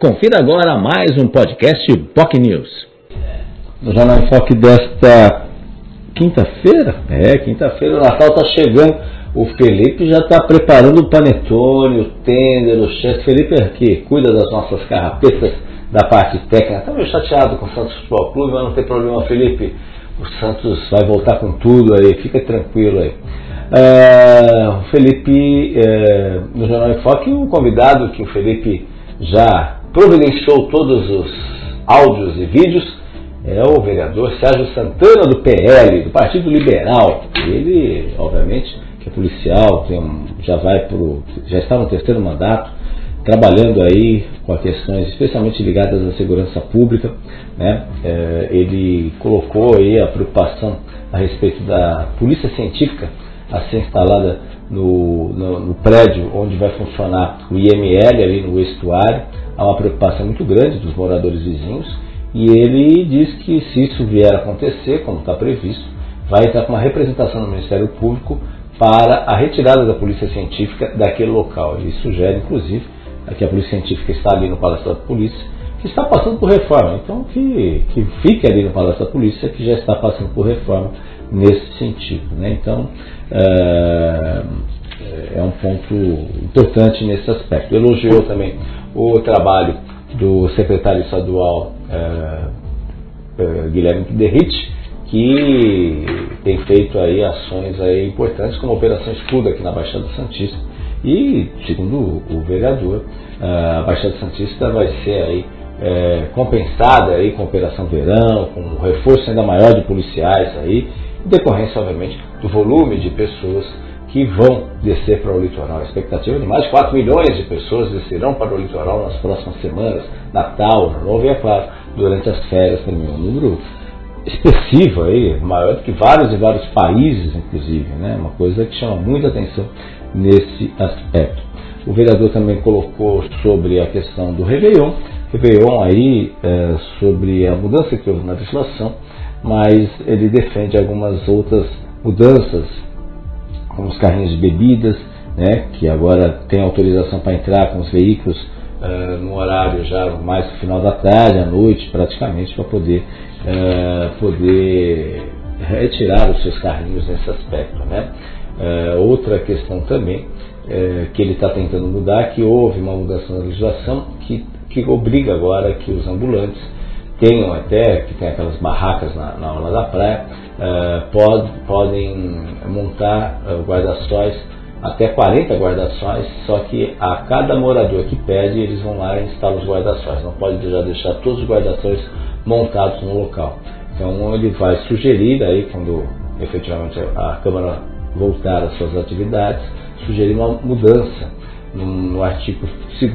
Confira agora mais um podcast POC News. No Jornal em Foque desta quinta-feira, é, quinta-feira, o Natal está chegando. O Felipe já está preparando o panetone, o tender, o chefe. Felipe é que cuida das nossas carrapetas da parte técnica. Está meio chateado com o Santos Futebol Clube, mas não tem problema, Felipe. O Santos vai voltar com tudo aí, fica tranquilo aí. É, o Felipe, é, no Jornal em Foque, o convidado que o Felipe já providenciou todos os áudios e vídeos é o vereador Sérgio Santana do PL, do Partido Liberal. Ele, obviamente, que é policial, um, já vai pro, já está no terceiro mandato, trabalhando aí com questões especialmente ligadas à segurança pública. Né? É, ele colocou aí a preocupação a respeito da polícia científica a ser instalada no, no, no prédio onde vai funcionar o IML ali no estuário há uma preocupação muito grande dos moradores vizinhos e ele diz que se isso vier a acontecer, como está previsto, vai estar com uma representação no Ministério Público para a retirada da Polícia Científica daquele local. Ele sugere, inclusive, que a Polícia Científica está ali no Palácio da Polícia, que está passando por reforma. Então, que, que fique ali no Palácio da Polícia, que já está passando por reforma nesse sentido. Né? Então, é um ponto importante nesse aspecto. Elogiou também o trabalho do secretário estadual é, é, Guilherme Derrite, que tem feito aí ações aí importantes como a Operação Escudo aqui na Baixada Santista. E, segundo o vereador, a Baixada Santista vai ser aí é, compensada aí com a Operação Verão, com um reforço ainda maior de policiais aí, em decorrência, obviamente, do volume de pessoas que vão descer para o litoral. A expectativa é de mais de 4 milhões de pessoas descerão para o litoral nas próximas semanas, Natal, Ano Novo e, é claro, durante as férias também. Um número expressivo aí, maior do que vários e vários países, inclusive, né? uma coisa que chama muita atenção nesse aspecto. O vereador também colocou sobre a questão do Réveillon, Réveillon aí é, sobre a mudança que houve na legislação, mas ele defende algumas outras mudanças com os carrinhos de bebidas, né, que agora tem autorização para entrar com os veículos uh, no horário já mais no final da tarde, à noite, praticamente, para poder, uh, poder retirar os seus carrinhos nesse aspecto. Né. Uh, outra questão também que ele está tentando mudar, que houve uma mudança na legislação que, que obriga agora que os ambulantes tenham até, que tem aquelas barracas na, na aula da praia, uh, pod, podem montar uh, guarda-sóis, até 40 guarda-sóis, só que a cada morador que pede, eles vão lá e instalam os guarda-sóis. Não pode já deixar todos os guarda-sóis montados no local. Então ele vai sugerir aí, quando efetivamente a Câmara voltar às suas atividades, sugerir uma mudança no, no artigo 2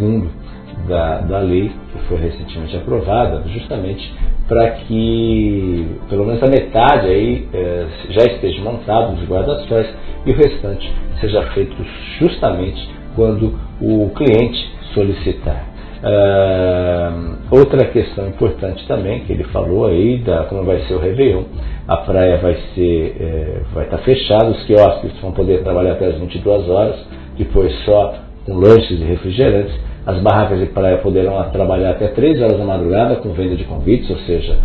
da, da lei que foi recentemente aprovada, justamente para que pelo menos a metade aí é, já esteja montado os guarda-sóis e o restante seja feito justamente quando o cliente solicitar. Uh, outra questão importante também que ele falou aí da como vai ser o Réveillon, a praia vai ser é, vai estar fechada, os quiosques vão poder trabalhar até as 22 horas, depois só com lanches e refrigerantes as barracas de praia poderão trabalhar até 3 horas da madrugada com venda de convites, ou seja,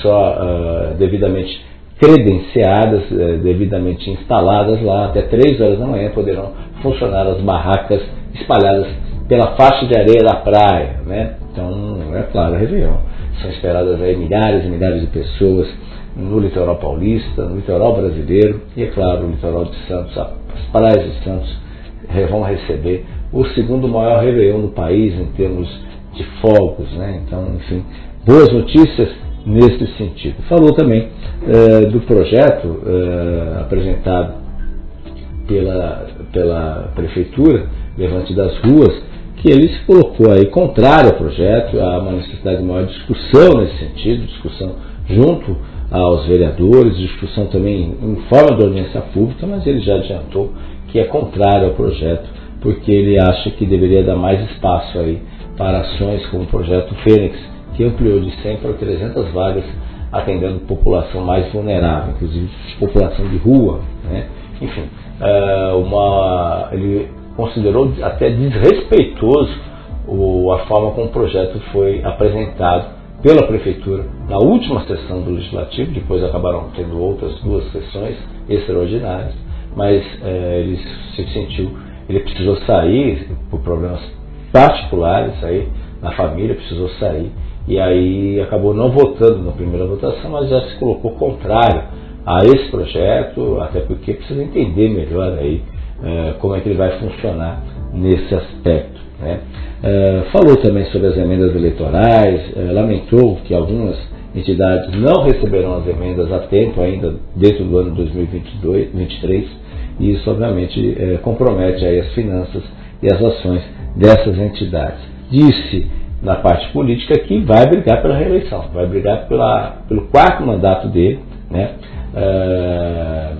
só uh, devidamente credenciadas, uh, devidamente instaladas lá, até 3 horas da manhã poderão funcionar as barracas espalhadas pela faixa de areia da praia. Né? Então, é claro, é Réveillon. São esperadas aí milhares e milhares de pessoas no litoral paulista, no litoral brasileiro e, é claro, no litoral de Santos, as praias de Santos vão receber o segundo maior Réveillon do país em termos de fogos. Né? Então, enfim, boas notícias nesse sentido. Falou também eh, do projeto eh, apresentado pela, pela Prefeitura, Levante das Ruas, que ele se colocou aí contrário ao projeto, há uma necessidade de maior discussão nesse sentido, discussão junto aos vereadores, discussão também em forma de audiência pública, mas ele já adiantou que é contrário ao projeto porque ele acha que deveria dar mais espaço aí para ações como o projeto Fênix, que ampliou de 100 para 300 vagas, atendendo população mais vulnerável, inclusive população de rua. Né? Enfim, é, uma, ele considerou até desrespeitoso a forma como o projeto foi apresentado pela Prefeitura na última sessão do Legislativo, depois acabaram tendo outras duas sessões extraordinárias, mas é, ele se sentiu, ele precisou sair por problemas particulares aí na família, precisou sair e aí acabou não votando na primeira votação, mas já se colocou contrário a esse projeto, até porque precisa entender melhor aí é, como é que ele vai funcionar nesse aspecto. Né? É, falou também sobre as emendas eleitorais, é, lamentou que algumas entidades não receberão as emendas a tempo ainda dentro do ano 2023 e isso obviamente é, compromete aí as finanças e as ações dessas entidades. Disse na parte política que vai brigar pela reeleição, vai brigar pela, pelo quarto mandato dele, né? É,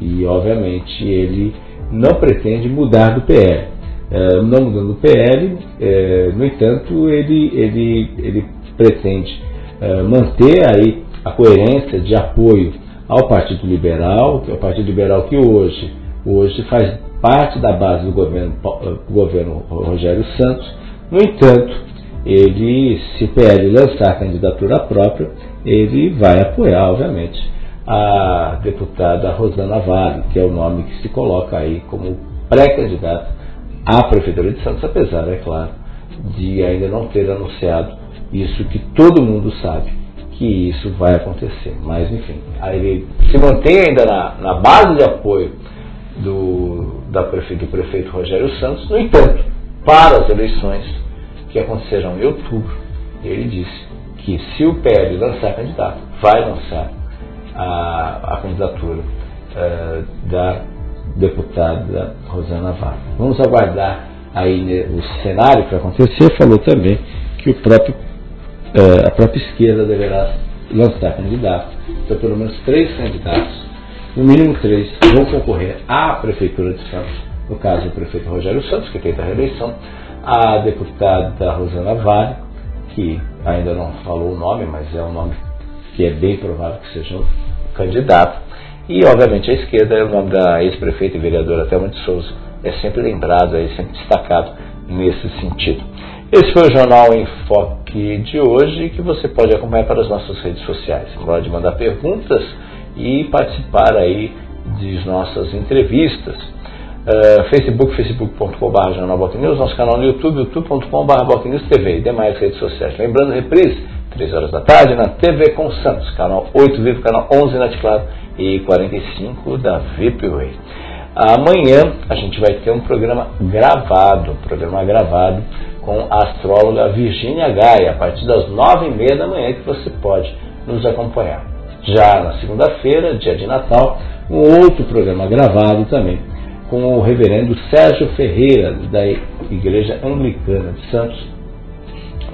e obviamente ele não pretende mudar do PL. É, não mudando do PL, é, no entanto, ele, ele, ele pretende manter aí a coerência de apoio ao Partido Liberal, que é o Partido Liberal que hoje, hoje faz parte da base do governo, do governo Rogério Santos. No entanto, ele, se o PL lançar a candidatura própria, ele vai apoiar, obviamente, a deputada Rosana Vale, que é o nome que se coloca aí como pré-candidata à Prefeitura de Santos, apesar, é claro, de ainda não ter anunciado isso que todo mundo sabe que isso vai acontecer. Mas, enfim, ele se mantém ainda na, na base de apoio do, da do prefeito Rogério Santos, no entanto, para as eleições que acontecerão em outubro, ele disse que se o PL lançar candidato, vai lançar a, a candidatura uh, da deputada Rosana Vale. Vamos aguardar aí o cenário que vai acontecer. Falou também que o próprio, a própria esquerda deverá lançar candidato. Então, pelo menos três candidatos, no mínimo três, vão concorrer à Prefeitura de Santos. No caso, o prefeito Rogério Santos, que tenta a reeleição, a deputada Rosana Vale, que ainda não falou o nome, mas é um nome que é bem provável que seja um candidato. E, obviamente, a esquerda é o nome da ex-prefeita e vereadora Thelma de Souza. É sempre lembrado, é sempre destacado nesse sentido. Esse foi o Jornal em Foque de hoje, que você pode acompanhar pelas nossas redes sociais. Pode mandar perguntas e participar aí de nossas entrevistas. Uh, Facebook, facebook.com.br Jornal News, nosso canal no YouTube, youtube.com.br TV e demais redes sociais. Lembrando, reprise, 3 horas da tarde, na TV com Santos, canal 8 Vivo, canal 11 na Claro e 45 da VIPWay. Amanhã a gente vai ter um programa gravado, um programa gravado com a astróloga Virginia Gaia, a partir das 9h30 da manhã que você pode nos acompanhar. Já na segunda-feira, dia de Natal, um outro programa gravado também com o reverendo Sérgio Ferreira, da Igreja Anglicana de Santos,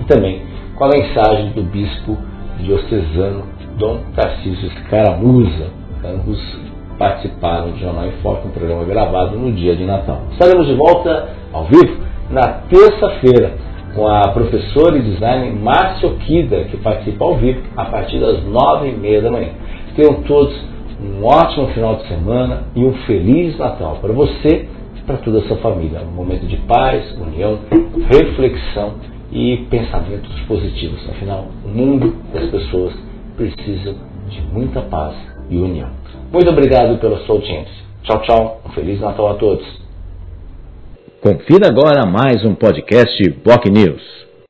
e também com a mensagem do bispo diocesano Dom Tarcísio Escaramuza. Ambos participaram do Jornal em Foco, um programa gravado no dia de Natal. Estaremos de volta ao vivo na terça-feira com a professora e designer Márcia Okida, que participa ao vivo a partir das nove e meia da manhã. Tenham todos um ótimo final de semana e um feliz Natal para você e para toda a sua família. Um momento de paz, união, reflexão e pensamentos positivos. Afinal, o mundo e as pessoas precisam de muita paz e união. Muito obrigado pela sua audiência. Tchau, tchau. Um Feliz Natal a todos. Confira agora mais um podcast Boc News.